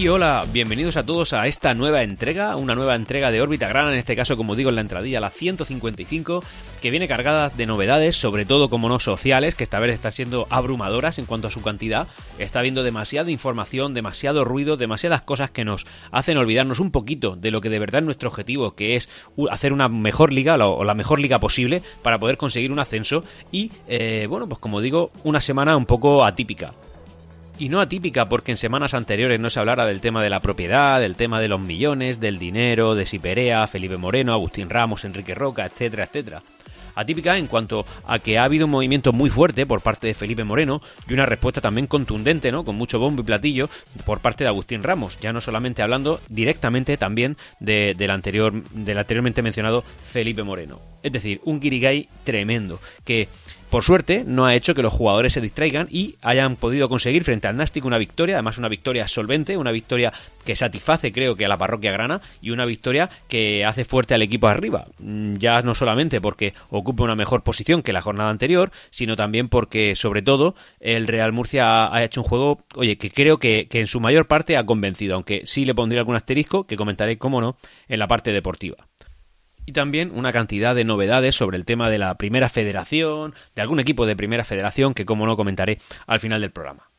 Y hola, bienvenidos a todos a esta nueva entrega, una nueva entrega de órbita grana, en este caso como digo en la entradilla, la 155, que viene cargada de novedades, sobre todo como no sociales, que esta vez están siendo abrumadoras en cuanto a su cantidad, está habiendo demasiada información, demasiado ruido, demasiadas cosas que nos hacen olvidarnos un poquito de lo que de verdad es nuestro objetivo, que es hacer una mejor liga o la mejor liga posible para poder conseguir un ascenso. Y, eh, bueno, pues como digo, una semana un poco atípica y no atípica porque en semanas anteriores no se hablara del tema de la propiedad, del tema de los millones, del dinero, de Siperea, Felipe Moreno, Agustín Ramos, Enrique Roca, etcétera, etcétera. Atípica en cuanto a que ha habido un movimiento muy fuerte por parte de Felipe Moreno y una respuesta también contundente, ¿no? Con mucho bombo y platillo por parte de Agustín Ramos, ya no solamente hablando directamente también de, del anterior, del anteriormente mencionado Felipe Moreno. Es decir, un guirigay tremendo que por suerte, no ha hecho que los jugadores se distraigan y hayan podido conseguir frente al Nástic una victoria, además una victoria solvente, una victoria que satisface creo que a la parroquia grana y una victoria que hace fuerte al equipo arriba. Mm, ya no solamente porque ocupe una mejor posición que la jornada anterior, sino también porque sobre todo el Real Murcia ha hecho un juego, oye, que creo que, que en su mayor parte ha convencido, aunque sí le pondría algún asterisco que comentaré, cómo no, en la parte deportiva y también una cantidad de novedades sobre el tema de la primera federación, de algún equipo de primera federación que como no comentaré al final del programa.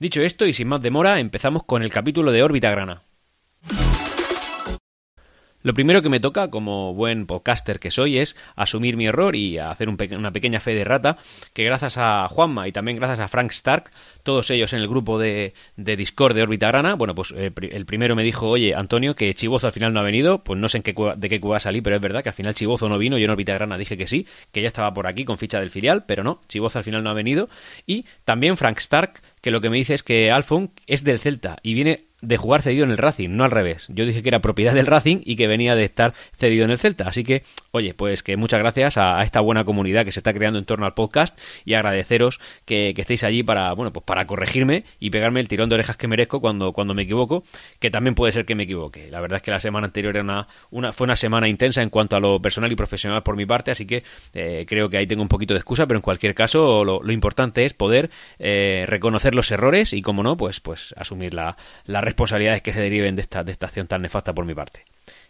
Dicho esto y sin más demora, empezamos con el capítulo de órbita grana. Lo primero que me toca, como buen podcaster que soy, es asumir mi error y hacer una pequeña fe de rata, que gracias a Juanma y también gracias a Frank Stark, todos ellos en el grupo de, de Discord de Órbita Grana, bueno, pues eh, el primero me dijo, oye, Antonio, que Chivozo al final no ha venido, pues no sé en qué, de qué cueva salí, pero es verdad que al final Chivozo no vino, yo en Órbita Grana dije que sí, que ya estaba por aquí con ficha del filial, pero no, Chivozo al final no ha venido, y también Frank Stark, que lo que me dice es que Alfon es del Celta y viene de jugar cedido en el Racing, no al revés. Yo dije que era propiedad del Racing y que venía de estar cedido en el Celta. Así que, oye, pues que muchas gracias a, esta buena comunidad que se está creando en torno al podcast y agradeceros que, estéis allí para, bueno, pues para corregirme y pegarme el tirón de orejas que merezco cuando, cuando me equivoco, que también puede ser que me equivoque. La verdad es que la semana anterior era una, una fue una semana intensa en cuanto a lo personal y profesional por mi parte, así que eh, creo que ahí tengo un poquito de excusa, pero en cualquier caso lo, importante es poder eh, reconocer los errores y, como no, pues, pues asumir la, la responsabilidades que se deriven de esta, de esta acción tan nefasta por mi parte.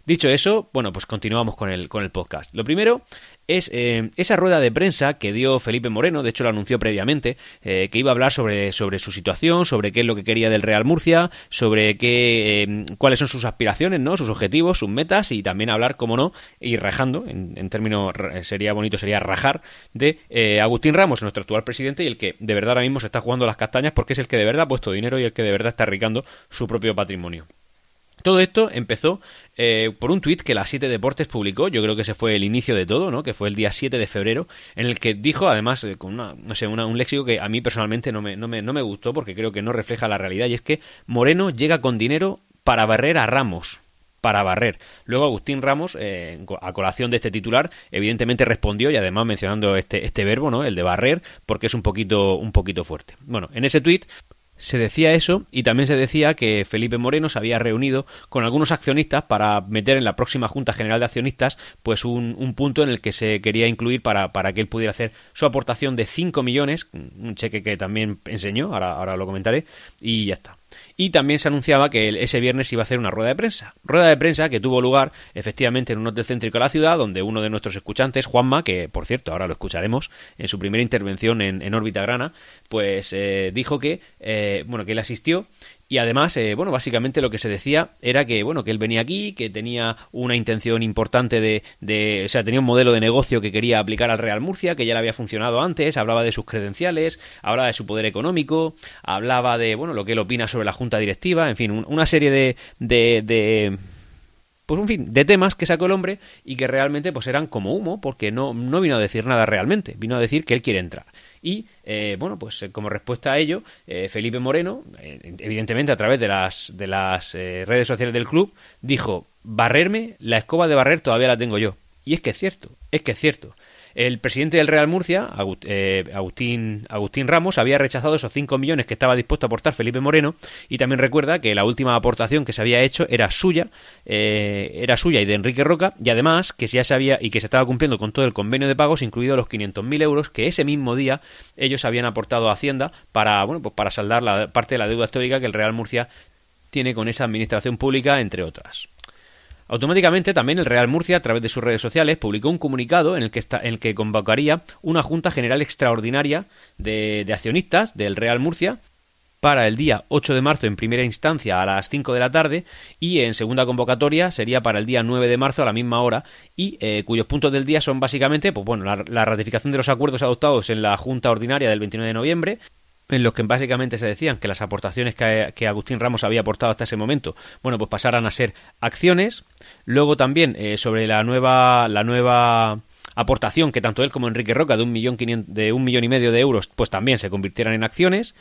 Dicho eso, bueno, pues continuamos con el, con el podcast. Lo primero es eh, esa rueda de prensa que dio Felipe Moreno, de hecho lo anunció previamente, eh, que iba a hablar sobre, sobre su situación, sobre qué es lo que quería del Real Murcia, sobre qué, eh, cuáles son sus aspiraciones, ¿no? sus objetivos, sus metas y también hablar, como no, y rajando, en, en términos sería bonito, sería rajar, de Agustín Ramos, nuestro actual presidente y el que de verdad ahora mismo se está jugando las castañas porque es el que de verdad ha puesto dinero y el que de verdad está ricando su propio patrimonio. Todo esto empezó eh, por un tuit que la 7 Deportes publicó, yo creo que ese fue el inicio de todo, ¿no? que fue el día 7 de febrero, en el que dijo, además, eh, con una, no sé, un léxico que a mí personalmente no me, no, me, no me gustó porque creo que no refleja la realidad, y es que Moreno llega con dinero para barrer a Ramos para barrer. Luego Agustín Ramos, eh, a colación de este titular, evidentemente respondió y además mencionando este, este verbo, ¿no? El de barrer, porque es un poquito, un poquito fuerte. Bueno, en ese tuit se decía eso y también se decía que Felipe Moreno se había reunido con algunos accionistas para meter en la próxima Junta General de Accionistas pues un, un punto en el que se quería incluir para, para, que él pudiera hacer su aportación de 5 millones, un cheque que también enseñó, ahora, ahora lo comentaré, y ya está y también se anunciaba que ese viernes iba a hacer una rueda de prensa. Rueda de prensa que tuvo lugar efectivamente en un hotel céntrico de la ciudad, donde uno de nuestros escuchantes, Juanma, que por cierto ahora lo escucharemos en su primera intervención en, en órbita grana, pues eh, dijo que, eh, bueno, que él asistió y además, eh, bueno, básicamente lo que se decía era que, bueno, que él venía aquí, que tenía una intención importante de, de, o sea, tenía un modelo de negocio que quería aplicar al Real Murcia, que ya le había funcionado antes, hablaba de sus credenciales, hablaba de su poder económico, hablaba de, bueno, lo que él opina sobre la junta directiva, en fin, una serie de, de, de pues un fin, de temas que sacó el hombre y que realmente pues eran como humo porque no, no vino a decir nada realmente, vino a decir que él quiere entrar. Y eh, bueno, pues eh, como respuesta a ello, eh, Felipe Moreno, evidentemente a través de las, de las redes sociales del club, dijo, barrerme, la escoba de barrer todavía la tengo yo. Y es que es cierto, es que es cierto. El presidente del Real Murcia, eh, Agustín, Agustín Ramos, había rechazado esos 5 millones que estaba dispuesto a aportar Felipe Moreno y también recuerda que la última aportación que se había hecho era suya, eh, era suya y de Enrique Roca y además que ya se había y que se estaba cumpliendo con todo el convenio de pagos, incluido los 500.000 euros que ese mismo día ellos habían aportado a Hacienda para, bueno, pues para saldar la parte de la deuda histórica que el Real Murcia tiene con esa administración pública, entre otras. Automáticamente también el Real Murcia, a través de sus redes sociales, publicó un comunicado en el que, está, en el que convocaría una Junta General Extraordinaria de, accionistas del Real Murcia para el día 8 de marzo en primera instancia a las 5 de la tarde y en segunda convocatoria sería para el día 9 de marzo a la misma hora y eh, cuyos puntos del día son básicamente pues bueno la, la, ratificación de los acuerdos adoptados en la Junta Ordinaria del 29 de noviembre en los que básicamente se decían que las aportaciones que, Agustín Ramos había aportado hasta ese momento, bueno, pues pasaran a ser acciones. Luego también eh, sobre la nueva, la nueva aportación que tanto él como Enrique Roca de un millón de un millón y medio de euros, pues también se convirtieran en acciones.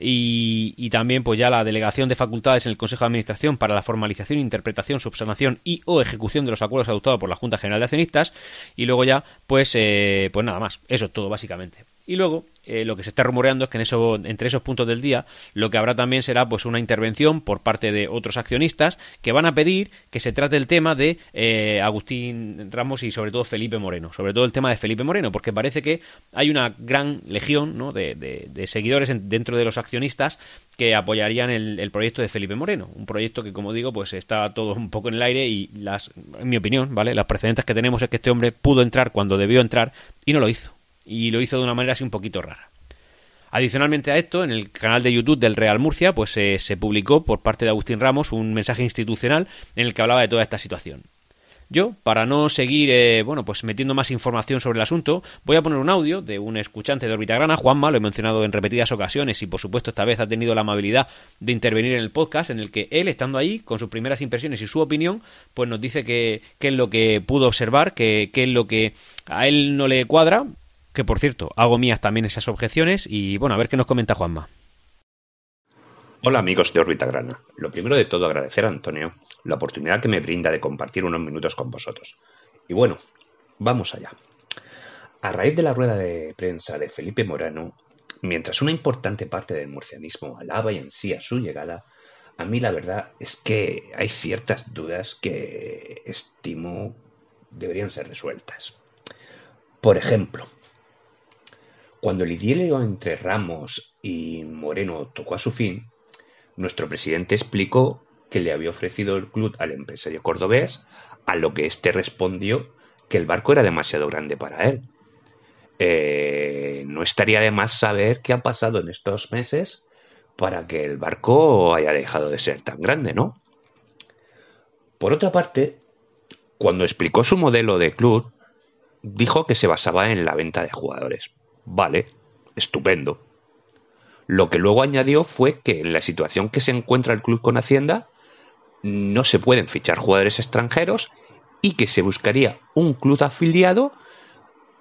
Y, y, también pues ya la delegación de facultades en el Consejo de Administración para la formalización, interpretación, subsanación y o ejecución de los acuerdos adoptados por la Junta General de Accionistas y luego ya pues eh, pues nada más eso es todo básicamente y luego eh, lo que se está rumoreando es que en eso, entre esos puntos del día lo que habrá también será pues una intervención por parte de otros accionistas que van a pedir que se trate el tema de eh, Agustín Ramos y sobre todo Felipe Moreno, sobre todo el tema de Felipe Moreno, porque parece que hay una gran legión ¿no? de, de, seguidores dentro de los accionistas que apoyarían el, el, proyecto de Felipe Moreno, un proyecto que como digo pues está todo un poco en el aire y las, en mi opinión, vale, las precedentes que tenemos es que este hombre pudo entrar cuando debió entrar y no lo hizo y lo hizo de una manera así un poquito rara. Adicionalmente a esto, en el canal de YouTube del Real Murcia, pues se publicó por parte de Agustín Ramos un mensaje institucional en el que hablaba de toda esta situación. Yo, para no seguir, eh, bueno, pues metiendo más información sobre el asunto, voy a poner un audio de un escuchante de Orbita Grana, Juanma, lo he mencionado en repetidas ocasiones y por supuesto esta vez ha tenido la amabilidad de intervenir en el podcast en el que él, estando ahí, con sus primeras impresiones y su opinión, pues nos dice qué es lo que pudo observar, qué es lo que a él no le cuadra, que por cierto, hago mías también esas objeciones y bueno, a ver qué nos comenta Juanma. Hola amigos de Órbita Grana. Lo primero de todo agradecer a Antonio la oportunidad que me brinda de compartir unos minutos con vosotros. Y bueno, vamos allá. A raíz de la rueda de prensa de Felipe Morano, mientras una importante parte del murcianismo alaba y ansía su llegada, a mí la verdad es que hay ciertas dudas que estimo deberían ser resueltas. Por ejemplo, cuando el idilio entre Ramos y Moreno tocó a su fin, nuestro presidente explicó que le había ofrecido el club al empresario cordobés, a lo que éste respondió que el barco era demasiado grande para él. Eh, no estaría de más saber qué ha pasado en estos meses para que el barco haya dejado de ser tan grande, ¿no? Por otra parte, cuando explicó su modelo de club, dijo que se basaba en la venta de jugadores. Vale, estupendo. Lo que luego añadió fue que en la situación que se encuentra el club con Hacienda no se pueden fichar jugadores extranjeros y que se buscaría un club afiliado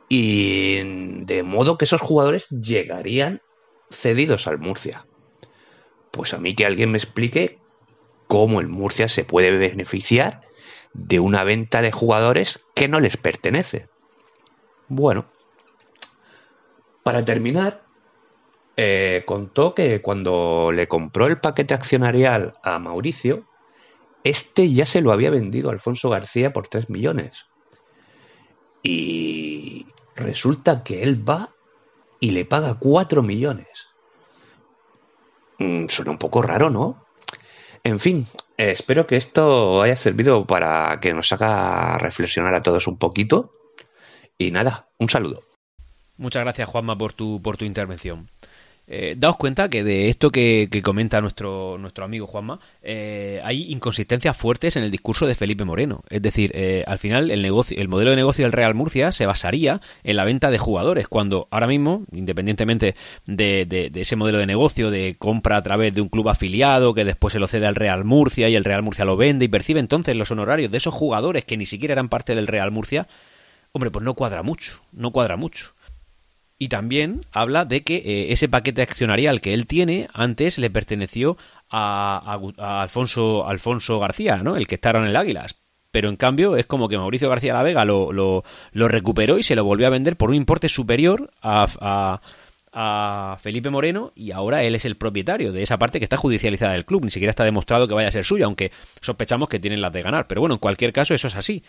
y de modo que esos jugadores llegarían cedidos al Murcia. Pues a mí que alguien me explique cómo el Murcia se puede beneficiar de una venta de jugadores que no les pertenece. Bueno, para terminar, eh, contó que cuando le compró el paquete accionarial a Mauricio, este ya se lo había vendido a Alfonso García por 3 millones. Y resulta que él va y le paga 4 millones. Mm, suena un poco raro, ¿no? En fin, eh, espero que esto haya servido para que nos haga reflexionar a todos un poquito. Y nada, un saludo. Muchas gracias, Juanma, por tu, por tu intervención. Eh, daos cuenta que de esto que, comenta nuestro, nuestro amigo Juanma, eh, hay inconsistencias fuertes en el discurso de Felipe Moreno. Es decir, eh, al final el, negocio, el modelo de negocio del Real Murcia se basaría en la venta de jugadores, cuando ahora mismo, independientemente de, de, ese modelo de negocio de compra a través de un club afiliado que después se lo cede al Real Murcia y el Real Murcia lo vende y percibe entonces los honorarios de esos jugadores que ni siquiera eran parte del Real Murcia, hombre, pues no cuadra mucho, no cuadra mucho y también habla de que eh, ese paquete accionarial que él tiene antes le perteneció a, Alfonso, Alfonso García, ¿no? El que está en el Águilas. pero en cambio es como que Mauricio García La Vega lo, lo, recuperó y se lo volvió a vender por un importe superior a, a, a, Felipe Moreno y ahora él es el propietario de esa parte que está judicializada del club. Ni siquiera está demostrado que vaya a ser suya, aunque sospechamos que tienen las de ganar. Pero bueno, en cualquier caso eso es así.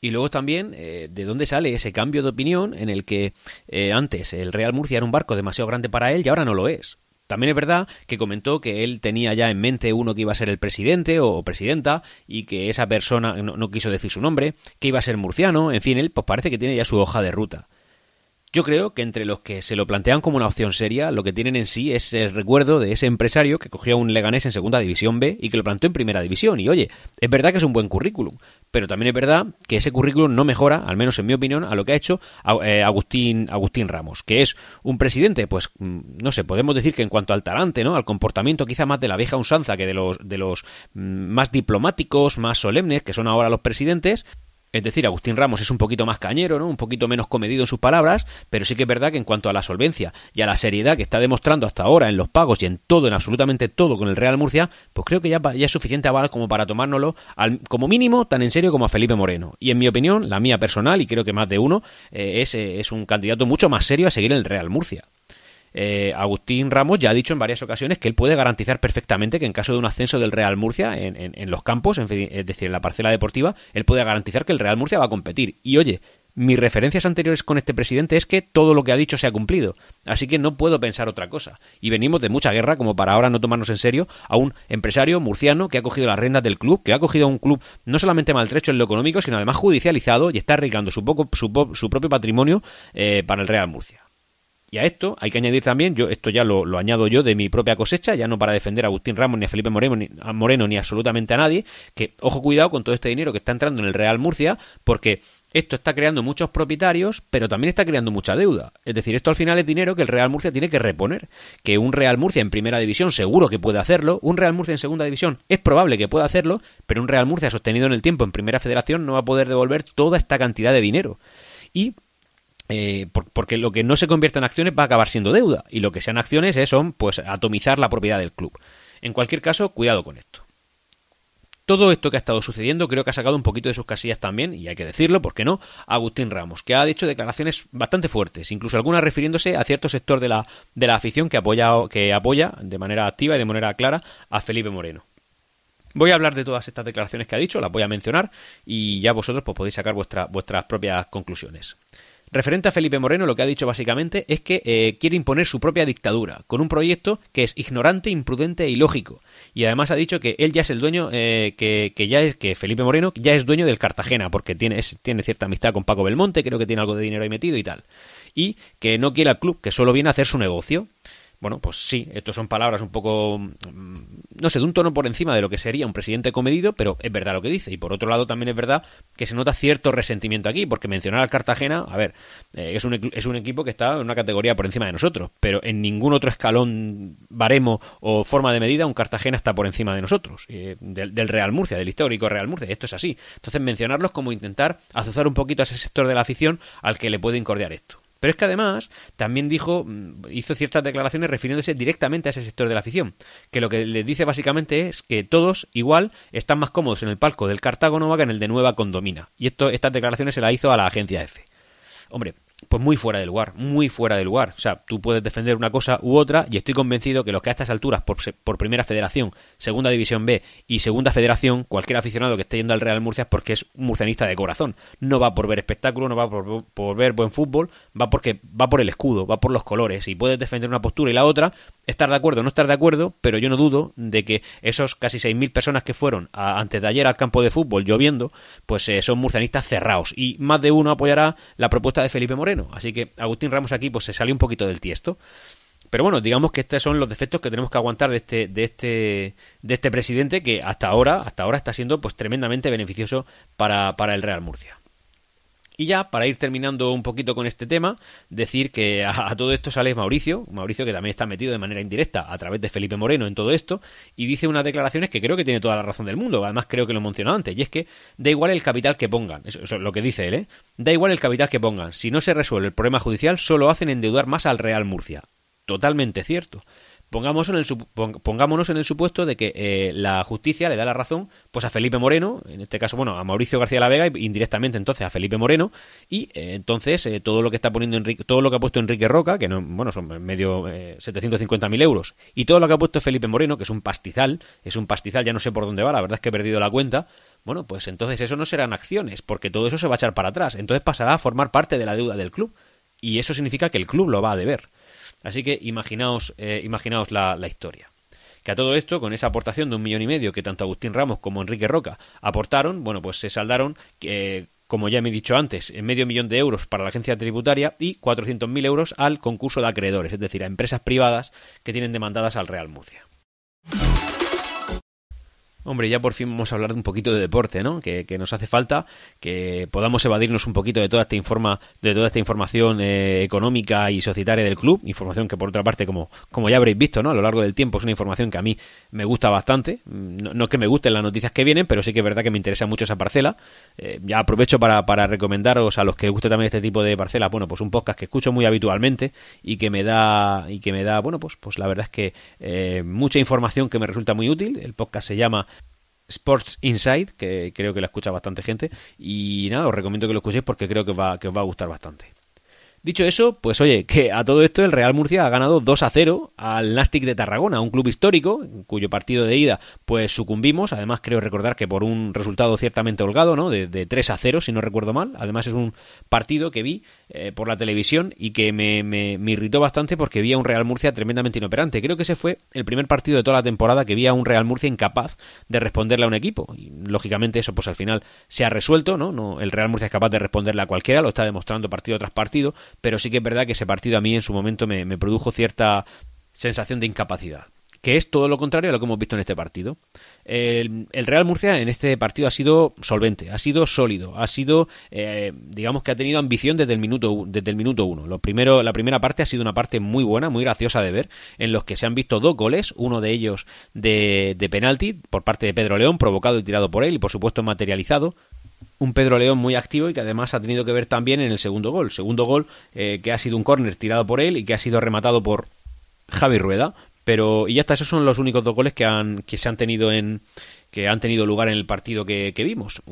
Y luego también, eh, ¿de dónde sale ese cambio de opinión en el que eh, antes el Real Murcia era un barco demasiado grande para él y ahora no lo es? También es verdad que comentó que él tenía ya en mente uno que iba a ser el presidente o presidenta y que esa persona no, quiso decir su nombre, que iba a ser murciano, en fin, él pues parece que tiene ya su hoja de ruta. Yo creo que entre los que se lo plantean como una opción seria, lo que tienen en sí es el recuerdo de ese empresario que cogió a un Leganés en Segunda División B y que lo plantó en Primera División. Y oye, es verdad que es un buen currículum, pero también es verdad que ese currículum no mejora, al menos en mi opinión, a lo que ha hecho eh, Agustín, Agustín Ramos, que es un presidente, pues mm, no sé, podemos decir que en cuanto al talante, ¿no? Al comportamiento quizá más de la vieja usanza que de los, de los mm, más diplomáticos, más solemnes, que son ahora los presidentes, es decir, Agustín Ramos es un poquito más cañero, ¿no? Un poquito menos comedido en sus palabras, pero sí que es verdad que en cuanto a la solvencia y a la seriedad que está demostrando hasta ahora en los pagos y en todo, en absolutamente todo con el Real Murcia, pues creo que ya, es suficiente aval como para tomárnoslo al, como mínimo tan en serio como a Felipe Moreno. Y en mi opinión, la mía personal, y creo que más de uno, eh, es, eh, es un candidato mucho más serio a seguir el Real Murcia. Eh, Agustín Ramos ya ha dicho en varias ocasiones que él puede garantizar perfectamente que en caso de un ascenso del Real Murcia en, los campos, es decir, en la parcela deportiva, él puede garantizar que el Real Murcia va a competir. Y oye, mis referencias anteriores con este presidente es que todo lo que ha dicho se ha cumplido. Así que no puedo pensar otra cosa. Y venimos de mucha guerra como para ahora no tomarnos en serio a un empresario murciano que ha cogido las rendas del club, que ha cogido un club no solamente maltrecho en lo económico, sino además judicializado y está arreglando su, poco, su, propio patrimonio eh, para el Real Murcia. Y a esto hay que añadir también, yo esto ya lo, añado yo de mi propia cosecha, ya no para defender a Agustín Ramos ni a Felipe Moreno ni, a Moreno ni absolutamente a nadie, que ojo cuidado con todo este dinero que está entrando en el Real Murcia, porque esto está creando muchos propietarios, pero también está creando mucha deuda. Es decir, esto al final es dinero que el Real Murcia tiene que reponer. Que un Real Murcia en primera división seguro que puede hacerlo, un Real Murcia en segunda división es probable que pueda hacerlo, pero un Real Murcia sostenido en el tiempo en primera federación no va a poder devolver toda esta cantidad de dinero. Y eh, porque lo que no se convierte en acciones va a acabar siendo deuda y lo que sean acciones es son pues atomizar la propiedad del club. En cualquier caso, cuidado con esto. Todo esto que ha estado sucediendo creo que ha sacado un poquito de sus casillas también, y hay que decirlo, ¿por qué no? Agustín Ramos, que ha dicho declaraciones bastante fuertes, incluso algunas refiriéndose a cierto sector de la, de la afición que apoya, que apoya de manera activa y de manera clara a Felipe Moreno. Voy a hablar de todas estas declaraciones que ha dicho, las voy a mencionar y ya vosotros pues, podéis sacar vuestras propias conclusiones. Referente a Felipe Moreno, lo que ha dicho básicamente es que eh, quiere imponer su propia dictadura, con un proyecto que es ignorante, imprudente e ilógico. Y además ha dicho que él ya es el dueño, eh, que, que, ya es, que Felipe Moreno ya es dueño del Cartagena, porque tiene, tiene cierta amistad con Paco Belmonte, creo que tiene algo de dinero ahí metido y tal. Y que no quiere al club, que solo viene a hacer su negocio. Bueno, pues sí, estas son palabras un poco, mm, no sé, de un tono por encima de lo que sería un presidente comedido, pero es verdad lo que dice. Y por otro lado también es verdad que se nota cierto resentimiento aquí, porque mencionar al Cartagena, a ver, eh, es, un, es un equipo que está en una categoría por encima de nosotros, pero en ningún otro escalón, baremo o forma de medida un Cartagena está por encima de nosotros, eh, del, del, Real Murcia, del histórico Real Murcia. Esto es así. Entonces mencionarlos como intentar azuzar un poquito a ese sector de la afición al que le puede incordiar esto. Pero es que además también dijo, mm, hizo ciertas declaraciones refiriéndose directamente a ese sector de la afición, que lo que le dice básicamente es que todos igual están más cómodos en el palco del Cartago Nova que en el de Nueva Condomina. Y esto, estas declaraciones se las hizo a la agencia F. Hombre, pues muy fuera de lugar, muy fuera de lugar. O sea, tú puedes defender una cosa u otra y estoy convencido que los que a estas alturas, por, por Primera Federación, Segunda División B y Segunda Federación, cualquier aficionado que esté yendo al Real Murcia es porque es un murcianista de corazón. No va por ver espectáculo, no va por, por, ver buen fútbol, va porque va por el escudo, va por los colores y puedes defender una postura y la otra, estar de acuerdo o no estar de acuerdo, pero yo no dudo de que esos casi 6.000 personas que fueron antes de ayer al campo de fútbol lloviendo, pues eh, son murcianistas cerrados y más de uno apoyará la propuesta de Felipe Moreno. Así que Agustín Ramos aquí pues se salió un poquito del tiesto. Pero bueno, digamos que estos son los defectos que tenemos que aguantar de este, de este, de este presidente que hasta ahora, hasta ahora está siendo pues tremendamente beneficioso para, para el Real Murcia. Y ya, para ir terminando un poquito con este tema, decir que a, todo esto sale Mauricio, Mauricio que también está metido de manera indirecta a través de Felipe Moreno en todo esto, y dice unas declaraciones que creo que tiene toda la razón del mundo, además creo que lo he mencionado antes, y es que da igual el capital que pongan, eso, es lo que dice él, ¿eh? Da igual el capital que pongan, si no se resuelve el problema judicial, solo hacen endeudar más al Real Murcia. Totalmente cierto. Pongámonos en el, pongámonos en el supuesto de que eh, la justicia le da la razón pues a Felipe Moreno, en este caso, bueno, a Mauricio García la Vega, indirectamente entonces a Felipe Moreno, y eh, entonces eh, todo lo que está poniendo Enrique, todo lo que ha puesto Enrique Roca, que no, bueno, son medio 750.000 euros, y todo lo que ha puesto Felipe Moreno, que es un pastizal, es un pastizal, ya no sé por dónde va, la verdad es que he perdido la cuenta, bueno, pues entonces eso no serán acciones, porque todo eso se va a echar para atrás, entonces pasará a formar parte de la deuda del club, y eso significa que el club lo va a deber. Así que imaginaos, eh, imaginaos la, historia. Que a todo esto, con esa aportación de un millón y medio que tanto Agustín Ramos como Enrique Roca aportaron, bueno, pues se saldaron, que, como ya me he dicho antes, medio millón de euros para la agencia tributaria y 400.000 euros al concurso de acreedores, es decir, a empresas privadas que tienen demandadas al Real Murcia. Hombre, ya por fin vamos a hablar de un poquito de deporte, ¿no? Que, nos hace falta, que podamos evadirnos un poquito de toda esta informa, de toda esta información eh, económica y societaria del club, información que por otra parte, como, como ya habréis visto, ¿no? A lo largo del tiempo es una información que a mí me gusta bastante. No, no que me gusten las noticias que vienen, pero sí que es verdad que me interesa mucho esa parcela. Eh, ya aprovecho para, para recomendaros a los que les guste también este tipo de parcelas, bueno, pues un podcast que escucho muy habitualmente y que me da, y que me da, bueno, pues, pues la verdad es que eh, mucha información que me resulta muy útil. El podcast se llama Sports Inside, que creo que la escucha bastante gente. Y nada, os recomiendo que lo escuchéis porque creo que, va, que os va a gustar bastante. Dicho eso, pues oye, que a todo esto el Real Murcia ha ganado 2 a 0 al Nastic de Tarragona, un club histórico, cuyo partido de ida pues sucumbimos, además creo recordar que por un resultado ciertamente holgado, ¿no? De, de 3 a 0, si no recuerdo mal, además es un partido que vi eh, por la televisión y que me, me, irritó bastante porque vi a un Real Murcia tremendamente inoperante. Creo que ese fue el primer partido de toda la temporada que vi a un Real Murcia incapaz de responderle a un equipo. Y lógicamente eso pues al final se ha resuelto, ¿no? no el Real Murcia es capaz de responderle a cualquiera, lo está demostrando partido tras partido, pero sí que es verdad que ese partido a mí en su momento me, produjo cierta sensación de incapacidad que es todo lo contrario a lo que hemos visto en este partido. El, Real Murcia en este partido ha sido solvente, ha sido sólido, ha sido, eh, digamos que ha tenido ambición desde el minuto desde el minuto uno. Lo primero, la primera parte ha sido una parte muy buena, muy graciosa de ver, en los que se han visto dos goles, uno de ellos de, de penalti por parte de Pedro León, provocado y tirado por él y por supuesto materializado un Pedro León muy activo y que además ha tenido que ver también en el segundo gol. Segundo gol eh, que ha sido un córner tirado por él y que ha sido rematado por Javi Rueda. Pero, y ya está, esos son los únicos dos goles que, han, que se han tenido en que han tenido lugar en el partido que, vimos.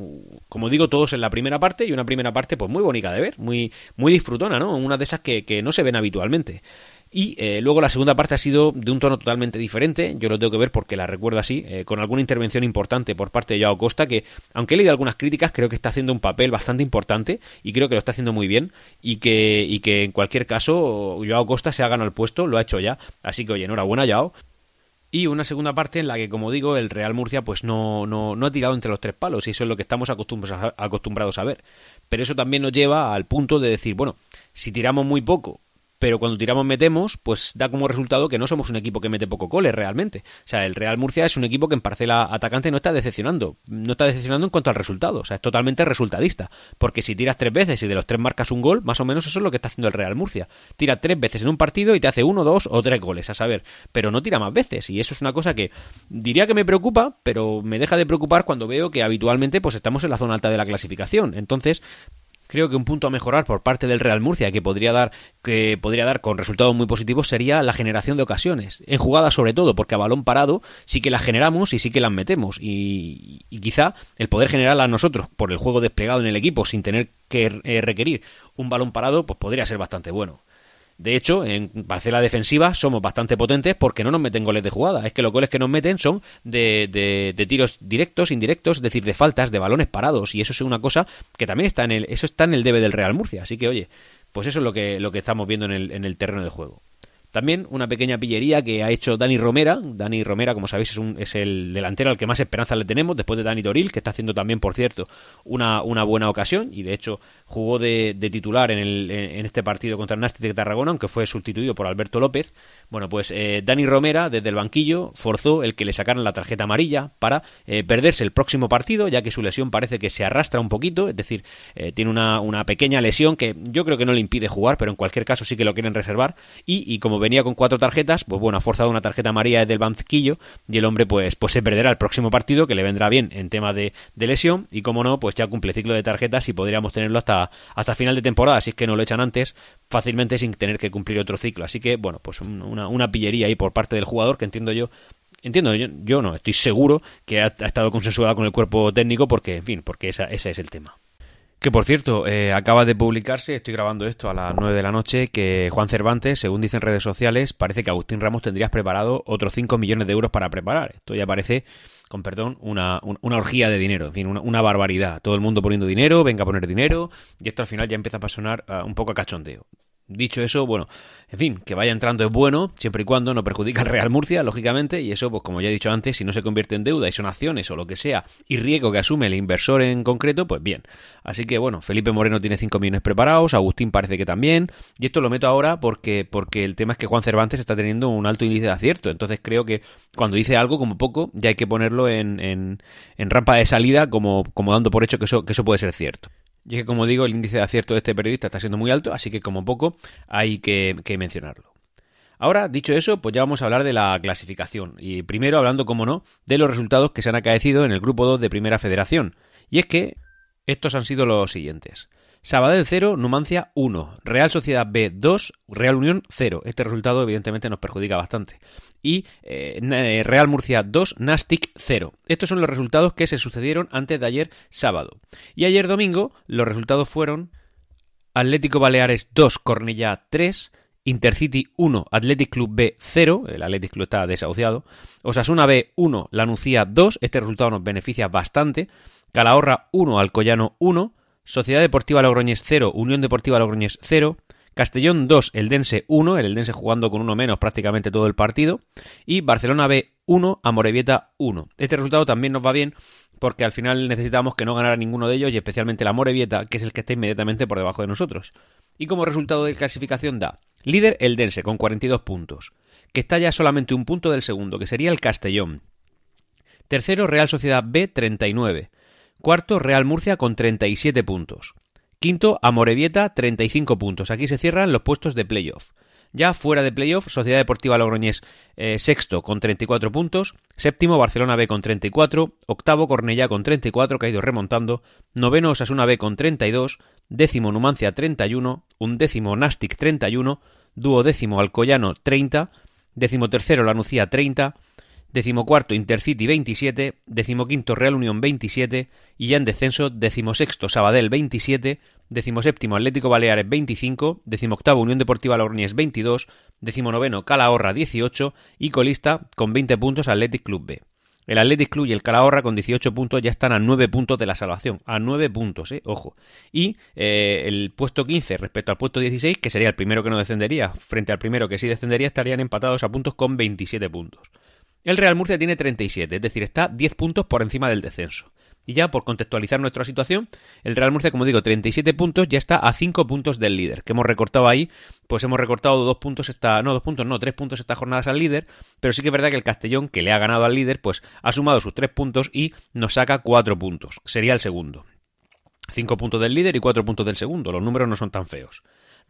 Como digo, todos en la primera parte y una primera parte pues muy bonita de ver, muy, muy disfrutona, ¿no? Una de esas que, que no se ven habitualmente. Y eh, luego la segunda parte ha sido de un tono totalmente diferente, yo lo tengo que ver porque la recuerdo así, eh, con alguna intervención importante por parte de Joao Costa, que aunque he leído algunas críticas, creo que está haciendo un papel bastante importante y creo que lo está haciendo muy bien y que, y que en cualquier caso Joao Costa se ha ganado el puesto, lo ha hecho ya, así que oye, enhorabuena Joao. Y una segunda parte en la que, como digo, el Real Murcia pues no, no, no ha tirado entre los tres palos y eso es lo que estamos acostumbrados a ver. Pero eso también nos lleva al punto de decir, bueno, si tiramos muy poco pero cuando tiramos metemos, pues da como resultado que no somos un equipo que mete poco goles realmente. O sea, el Real Murcia es un equipo que en parcela atacante no está decepcionando, no está decepcionando en cuanto al resultado, o sea, es totalmente resultadista, porque si tiras tres veces y de los tres marcas un gol, más o menos eso es lo que está haciendo el Real Murcia. Tira tres veces en un partido y te hace uno, dos o tres goles, a saber, pero no tira más veces y eso es una cosa que diría que me preocupa, pero me deja de preocupar cuando veo que habitualmente pues estamos en la zona alta de la clasificación. Entonces, creo que un punto a mejorar por parte del Real Murcia que podría dar que podría dar con resultados muy positivos sería la generación de ocasiones en jugadas sobre todo porque a balón parado sí que las generamos y sí que las metemos. Y, quizá el poder generarlas nosotros por el juego desplegado en el equipo sin tener que eh, requerir un balón parado pues podría ser bastante bueno de hecho, en parcela defensiva somos bastante potentes porque no nos meten goles de jugada. Es que los goles que nos meten son de, de, tiros directos, indirectos, es decir, de faltas, de balones parados. Y eso es una cosa que también está en el, eso está en el debe del Real Murcia. Así que, oye, pues eso es lo que, lo que estamos viendo en el, en el terreno de juego. También una pequeña pillería que ha hecho Dani Romera. Dani Romera, como sabéis, es, un, es el delantero al que más esperanza le tenemos, después de Dani Toril, que está haciendo también, por cierto, una, una buena ocasión. Y de hecho, jugó de, titular en, el, en, este partido contra el Nasti de Tarragona, aunque fue sustituido por Alberto López. Bueno, pues eh, Dani Romera, desde el banquillo, forzó el que le sacaran la tarjeta amarilla para eh, perderse el próximo partido, ya que su lesión parece que se arrastra un poquito, es decir, eh, tiene una, una, pequeña lesión que yo creo que no le impide jugar, pero en cualquier caso sí que lo quieren reservar. Y, y como venía con cuatro tarjetas, pues bueno, ha forzado una tarjeta amarilla desde el banquillo y el hombre pues, pues se perderá el próximo partido, que le vendrá bien en tema de, de lesión, y como no, pues ya cumple ciclo de tarjetas y podríamos tenerlo hasta hasta, final de temporada, si es que no lo echan antes, fácilmente sin tener que cumplir otro ciclo. Así que, bueno, pues una, pillería ahí por parte del jugador que entiendo yo entiendo, yo, yo, no, estoy seguro que ha, estado consensuada con el cuerpo técnico porque, en fin, porque esa, ese es el tema. Que por cierto, eh, acaba de publicarse, estoy grabando esto a las 9 de la noche, que Juan Cervantes, según dicen redes sociales, parece que Agustín Ramos tendría preparado otros 5 millones de euros para preparar. Esto ya parece, con perdón, una, una orgía de dinero, en fin, una, barbaridad. Todo el mundo poniendo dinero, venga a poner dinero, y esto al final ya empieza a sonar uh, un poco a cachondeo. Dicho eso, bueno, en fin, que vaya entrando es bueno, siempre y cuando no perjudica al Real Murcia, lógicamente, y eso, pues como ya he dicho antes, si no se convierte en deuda y son acciones o lo que sea, y riesgo que asume el inversor en concreto, pues bien. Así que bueno, Felipe Moreno tiene 5 millones preparados, Agustín parece que también, y esto lo meto ahora porque, porque el tema es que Juan Cervantes está teniendo un alto índice de acierto, entonces creo que cuando dice algo, como poco, ya hay que ponerlo en, en, en rampa de salida como, como dando por hecho que eso, que eso puede ser cierto. Y es que, como digo, el índice de acierto de este periodista está siendo muy alto, así que como poco hay que, mencionarlo. Ahora, dicho eso, pues ya vamos a hablar de la clasificación. Y primero hablando, como no, de los resultados que se han acaecido en el grupo 2 de Primera Federación. Y es que estos han sido los siguientes. Sabadell 0, Numancia 1, Real Sociedad B 2, Real Unión 0. Este resultado evidentemente nos perjudica bastante. Y eh, eh, Real Murcia 2, Nastic 0. Estos son los resultados que se sucedieron antes de ayer sábado. Y ayer domingo los resultados fueron Atlético Baleares 2, Cornellá 3, Intercity 1, Athletic Club B 0, el Athletic Club está desahuciado, Osasuna B 1, Lanucía 2, este resultado nos beneficia bastante, Calahorra 1, Alcoyano 1, Sociedad Deportiva Logroñés 0, Unión Deportiva Logroñés 0, Castellón 2, Eldense 1, el Eldense jugando con uno menos prácticamente todo el partido, y Barcelona B 1, Amorebieta 1. Este resultado también nos va bien porque al final necesitamos que no ganara ninguno de ellos y especialmente la Amorebieta, que es el que está inmediatamente por debajo de nosotros. Y como resultado de clasificación da líder Eldense con 42 puntos, que está ya solamente un punto del segundo, que sería el Castellón. Tercero Real Sociedad B 39. Cuarto, Real Murcia con 37 puntos. Quinto, Amorebieta, 35 puntos. Aquí se cierran los puestos de playoff. Ya fuera de playoff, Sociedad Deportiva Logroñés eh, sexto con 34 puntos, séptimo Barcelona B con 34, octavo Cornellá con 34 que ha ido remontando, noveno Osasuna B con 32, décimo Numancia 31, undécimo Nastic 31, duodécimo Alcoyano 30, décimo tercero Lanucía 30, decimocuarto Intercity 27, decimoquinto Real Unión 27 y ya en descenso decimosexto Sabadell 27, decimoséptimo Atlético Baleares 25, decimoctavo Unión Deportiva Logroñés 22, decimonoveno Calahorra 18 y colista con 20 puntos Athletic Club B. El Athletic Club y el Calahorra con 18 puntos ya están a 9 puntos de la salvación. A 9 puntos, eh, ojo. Y eh, el puesto 15 respecto al puesto 16, que sería el primero que no descendería, frente al primero que sí descendería, estarían empatados a puntos con 27 puntos. El Real Murcia tiene 37, es decir, está 10 puntos por encima del descenso. Y ya por contextualizar nuestra situación, el Real Murcia, como digo, 37 puntos, ya está a 5 puntos del líder, que hemos recortado ahí, pues hemos recortado 2 puntos esta, no, 2 puntos, no, 3 puntos estas jornadas al líder, pero sí que es verdad que el Castellón, que le ha ganado al líder, pues ha sumado sus 3 puntos y nos saca 4 puntos, sería el segundo. 5 puntos del líder y 4 puntos del segundo, los números no son tan feos.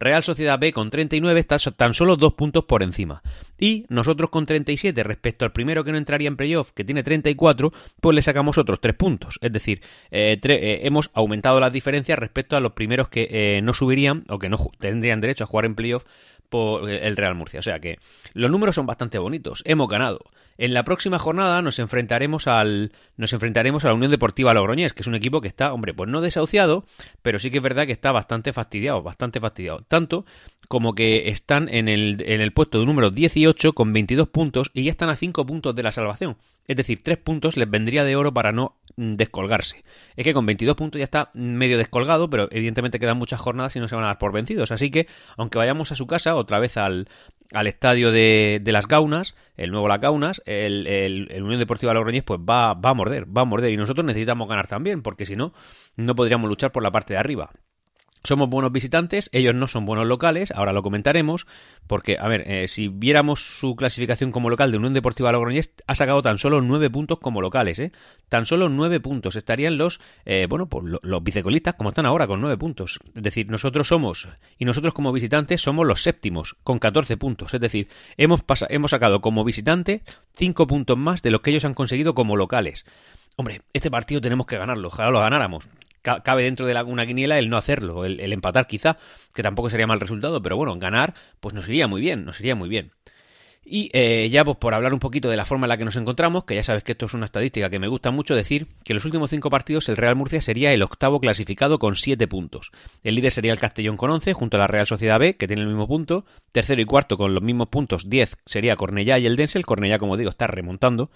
Real Sociedad B con 39 está tan solo dos puntos por encima. Y nosotros con 37 respecto al primero que no entraría en playoff, que tiene 34, pues le sacamos otros 3 puntos. Es decir, eh, eh, hemos aumentado las diferencias respecto a los primeros que eh, no subirían o que no tendrían derecho a jugar en playoff por el Real Murcia. O sea que los números son bastante bonitos. Hemos ganado. En la próxima jornada nos enfrentaremos al nos enfrentaremos a la Unión Deportiva Logroñés, que es un equipo que está, hombre, pues no desahuciado, pero sí que es verdad que está bastante fastidiado, bastante fastidiado. Tanto como que están en el, en el puesto de número 18 con 22 puntos y ya están a 5 puntos de la salvación. Es decir, 3 puntos les vendría de oro para no Mm, descolgarse. Es que con 22 puntos ya está medio descolgado, pero evidentemente quedan muchas jornadas y no se van a dar por vencidos. Así que, aunque vayamos a su casa, otra vez al, al estadio de, de, las Gaunas, el nuevo Las Gaunas, el, el, Unión Deportiva Logroñés, pues va, va a morder, va a morder. Y nosotros necesitamos ganar también, porque si no, no podríamos luchar por la parte de arriba. Somos buenos visitantes, ellos no son buenos locales, ahora lo comentaremos, porque, a ver, eh, si viéramos su clasificación como local de Unión Deportiva Logroñés, ha sacado tan solo nueve puntos como locales, ¿eh? Tan solo nueve puntos. Estarían los, eh, bueno, pues los vicecolistas como están ahora, con nueve puntos. Es decir, nosotros somos, y nosotros como visitantes somos los séptimos, con 14 puntos. Es decir, hemos, hemos sacado como visitante cinco puntos más de lo que ellos han conseguido como locales. Hombre, este partido tenemos que ganarlo, ojalá lo ganáramos cabe dentro de una quiniela el no hacerlo, el, empatar quizá, que tampoco sería mal resultado, pero bueno, ganar pues nos iría muy bien, nos iría muy bien. Y eh, ya pues por hablar un poquito de la forma en la que nos encontramos, que ya sabes que esto es una estadística que me gusta mucho decir, que en los últimos cinco partidos el Real Murcia sería el octavo clasificado con siete puntos. El líder sería el Castellón con 11, junto a la Real Sociedad B, que tiene el mismo punto. Tercero y cuarto con los mismos puntos, 10 sería Cornellá y el Dense. Cornellá, como digo, está remontando.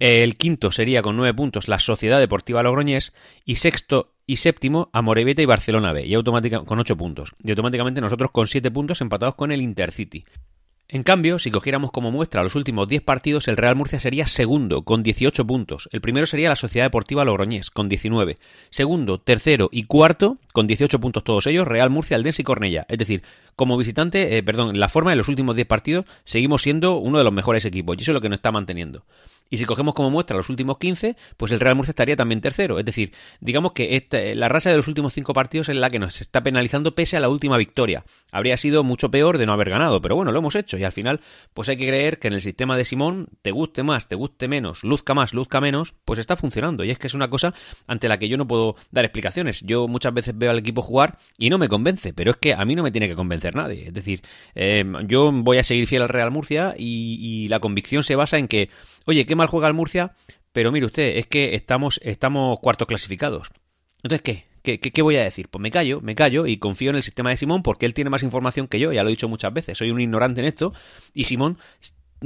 El quinto sería con nueve puntos la Sociedad Deportiva Logroñés. Y sexto y séptimo Amorebieta y Barcelona B, y automáticamente con ocho puntos. Y automáticamente nosotros con siete puntos empatados con el Intercity. En cambio, si cogiéramos como muestra los últimos 10 partidos, el Real Murcia sería segundo, con 18 puntos. El primero sería la Sociedad Deportiva Logroñés, con 19. Segundo, tercero y cuarto, con 18 puntos todos ellos, Real Murcia, Aldense y Cornella. Es decir, como visitante, eh, perdón, la forma de los últimos 10 partidos, seguimos siendo uno de los mejores equipos, y eso es lo que nos está manteniendo. Y si cogemos como muestra los últimos 15, pues el Real Murcia estaría también tercero. Es decir, digamos que la raza de los últimos 5 partidos es la que nos está penalizando pese a la última victoria. Habría sido mucho peor de no haber ganado, pero bueno, lo hemos hecho y al final pues hay que creer que en el sistema de Simón, te guste más, te guste menos, luzca más, luzca menos, pues está funcionando. Y es que es una cosa ante la que yo no puedo dar explicaciones. Yo muchas veces veo al equipo jugar y no me convence, pero es que a mí no me tiene que convencer nadie. Es decir, eh, yo voy a seguir fiel al Real Murcia y la convicción se basa en que, oye, ¿qué mal juega el Murcia, pero mire usted, es que estamos, estamos cuartos clasificados. Entonces, ¿qué? ¿Qué, ¿Qué, voy a decir? Pues me callo, me callo y confío en el sistema de Simón porque él tiene más información que yo, ya lo he dicho muchas veces, soy un ignorante en esto y Simón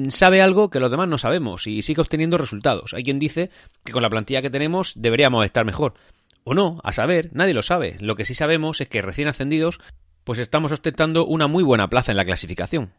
sabe algo que los demás no sabemos y sigue obteniendo resultados. Hay quien dice que con la plantilla que tenemos deberíamos estar mejor. O no, a saber, nadie lo sabe. Lo que sí sabemos es que recién ascendidos, pues estamos ostentando una muy buena plaza en la clasificación.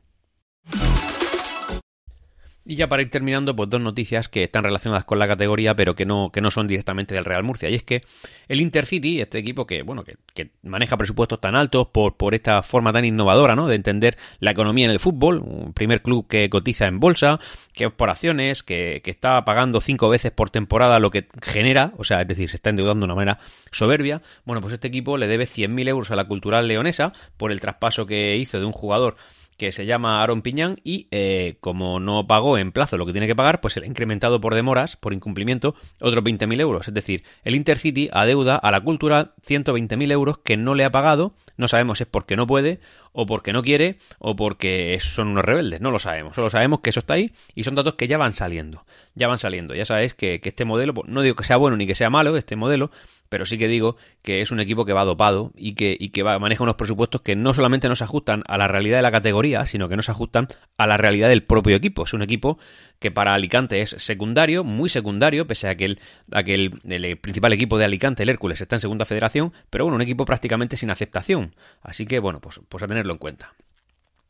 Y ya para ir terminando, pues dos noticias que están relacionadas con la categoría, pero que no, que no son directamente del Real Murcia. Y es que el Intercity, este equipo que, bueno, que, maneja presupuestos tan altos por, por esta forma tan innovadora, ¿no? De entender la economía en el fútbol, un primer club que cotiza en bolsa, que es por acciones, que, que está pagando cinco veces por temporada lo que genera, o sea, es decir, se está endeudando de una manera soberbia. Bueno, pues este equipo le debe 100.000 euros a la cultural leonesa por el traspaso que hizo de un jugador que se llama Aaron Piñán y eh, como no pagó en plazo lo que tiene que pagar, pues se le ha incrementado por demoras, por incumplimiento, otros 20.000 euros. Es decir, el Intercity adeuda a la cultura 120.000 euros que no le ha pagado, no sabemos si es porque no puede o porque no quiere o porque son unos rebeldes, no lo sabemos, solo sabemos que eso está ahí y son datos que ya van saliendo, ya van saliendo, ya sabéis que, este modelo, pues, no digo que sea bueno ni que sea malo este modelo, pero sí que digo que es un equipo que va dopado y que, maneja unos presupuestos que no solamente no se ajustan a la realidad de la categoría, sino que no se ajustan a la realidad del propio equipo. Es un equipo que para Alicante es secundario, muy secundario, pese a que el, el, principal equipo de Alicante, el Hércules, está en segunda federación, pero bueno, un equipo prácticamente sin aceptación. Así que bueno, pues, pues a tenerlo en cuenta.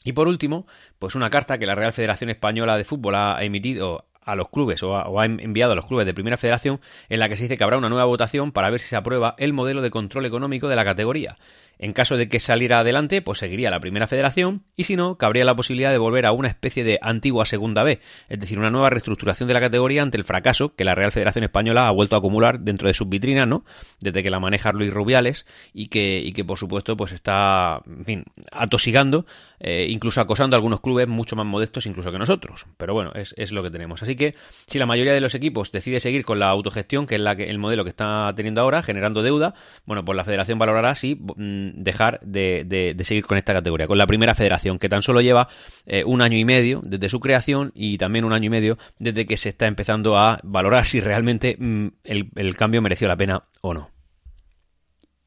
Y por último, pues una carta que la Real Federación Española de Fútbol ha emitido a los clubes o, ha enviado a los clubes de primera federación en la que se dice que habrá una nueva votación para ver si se aprueba el modelo de control económico de la categoría. En caso de que saliera adelante, pues seguiría la primera federación y si no, cabría la posibilidad de volver a una especie de antigua segunda B, es decir, una nueva reestructuración de la categoría ante el fracaso que la Real Federación Española ha vuelto a acumular dentro de sus vitrinas, ¿no? Desde que la maneja Luis Rubiales y que, y que por supuesto, pues está, en fin, atosigando, eh, incluso acosando a algunos clubes mucho más modestos incluso que nosotros. Pero bueno, es, es, lo que tenemos. Así que si la mayoría de los equipos decide seguir con la autogestión, que es la que, el modelo que está teniendo ahora, generando deuda, bueno, pues la federación valorará si mm, dejar de, seguir con esta categoría, con la primera federación, que tan solo lleva eh, un año y medio desde su creación y también un año y medio desde que se está empezando a valorar si realmente mm, el cambio mereció la pena o no.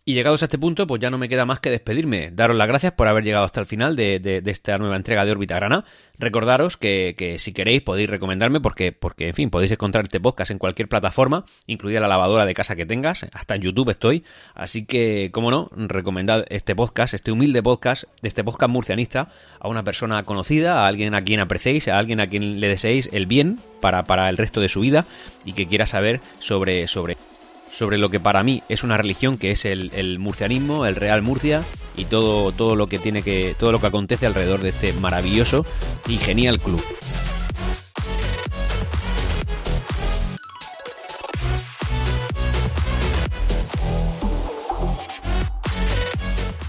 Y llegados a este punto, pues ya no me queda más que despedirme. Daros las gracias por haber llegado hasta el final de, esta nueva entrega de Órbita Grana. Recordaros que, si queréis podéis recomendarme porque, porque, en fin, podéis encontrar este podcast en cualquier plataforma, incluida la lavadora de casa que tengas. Hasta en YouTube estoy. Así que, como no, recomendad este podcast, este humilde podcast, este podcast murcianista, a una persona conocida, a alguien a quien apreciéis, a alguien a quien le deseéis el bien para, para el resto de su vida y que quiera saber sobre... sobre sobre lo que para mí es una religión que es el, murcianismo, el Real Murcia y todo, todo lo que tiene que. todo lo que acontece alrededor de este maravilloso y genial club.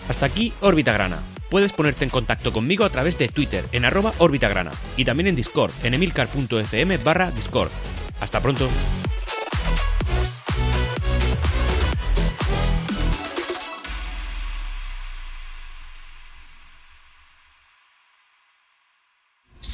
Hasta aquí Órbita Grana. Puedes ponerte en contacto conmigo a través de Twitter en arroba Grana y también en Discord en emilcar.fm barra Discord. Hasta pronto.